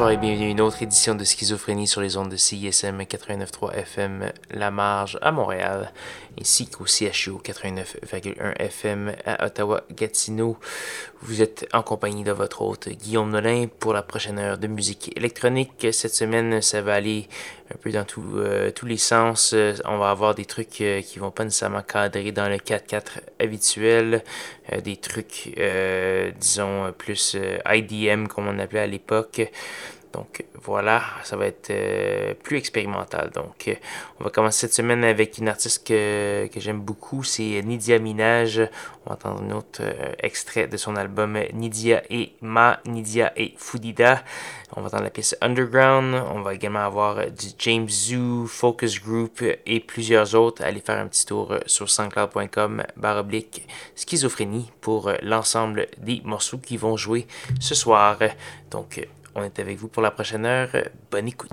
Bonsoir et bienvenue à une autre édition de Schizophrénie sur les ondes de CISM 89.3 FM La Marge à Montréal, ainsi qu'au CHU 89.1 FM à Ottawa-Gatineau. Vous êtes en compagnie de votre hôte Guillaume Nolin pour la prochaine heure de musique électronique. Cette semaine, ça va aller un peu dans euh, tous les sens. On va avoir des trucs euh, qui vont pas nécessairement cadrer dans le 4-4 habituel, euh, des trucs, disons, plus IDM comme on appelait à l'époque. Donc voilà, ça va être euh, plus expérimental. Donc euh, on va commencer cette semaine avec une artiste que, j'aime beaucoup, c'est Nidia Minaj. On va entendre un autre euh, extrait de son album Nidia et Ma, Nidia et Fudida. On va entendre la pièce Underground. On va également avoir du James Zoo, Focus Group et plusieurs autres. Allez faire un petit tour sur sanscloud.com baroblique schizophrénie pour l'ensemble des morceaux qui vont jouer ce soir. Donc on est avec vous pour la prochaine heure. Bonne écoute.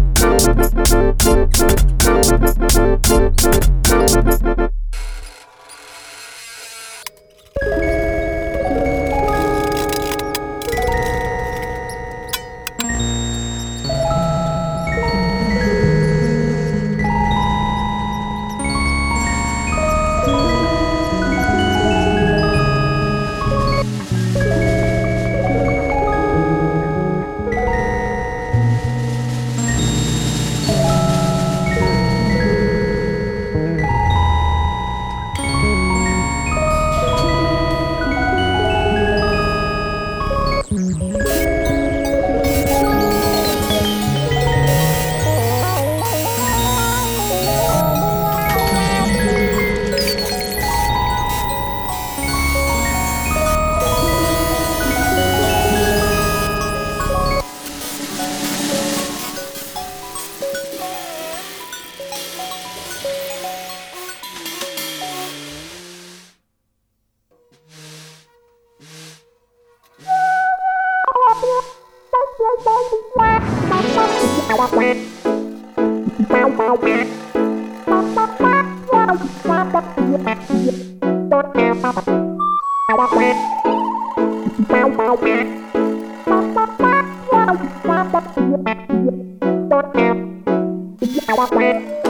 Bye.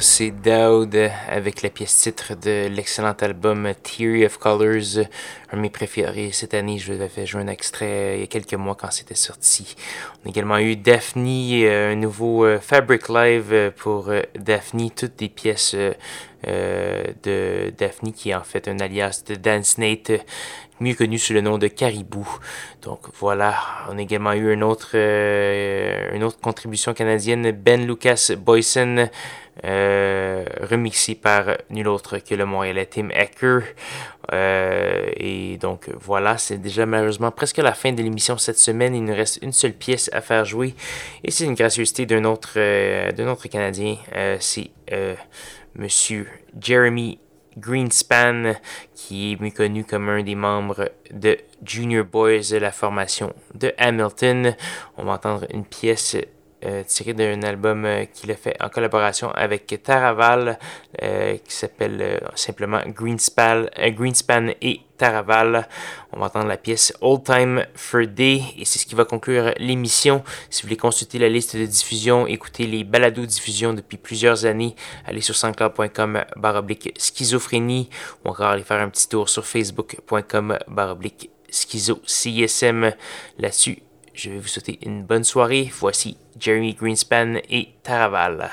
C'est Dowd avec la pièce titre de l'excellent album Theory of Colors, un de mes préférés cette année. Je vous avais fait jouer un extrait il y a quelques mois quand c'était sorti. On a également eu Daphne, euh, un nouveau euh, Fabric Live euh, pour Daphne, toutes des pièces de Daphne qui est en fait un alias de Dance Nate mieux connu sous le nom de Caribou. Donc voilà, on a également eu une autre, euh, une autre contribution canadienne, Ben Lucas Boyson, euh, remixé par nul autre que le Montréalais Tim Ecker. Euh, et donc voilà, c'est déjà malheureusement presque la fin de l'émission cette semaine. Il nous reste une seule pièce à faire jouer et c'est une gracieuseté d'un autre, d'un autre Canadien. c'est Monsieur Jeremy Greenspan, qui est mieux connu comme un des membres de Junior Boys de la formation de Hamilton. On va entendre une pièce euh, tiré d'un album euh, qu'il a fait en collaboration avec Taraval, euh, qui s'appelle simplement Greenspan, Greenspan et Taraval. On va entendre la pièce Old Time for Day et c'est ce qui va conclure l'émission. Si vous voulez consulter la liste de diffusion, écouter les balados diffusion depuis plusieurs années, allez sur sanscloud.com baroblique schizophrénie ou encore aller faire un petit tour sur facebook.com baroblique schizo CSM là-dessus. Je vais vous souhaiter une bonne soirée. Voici Jeremy Greenspan et Taraval.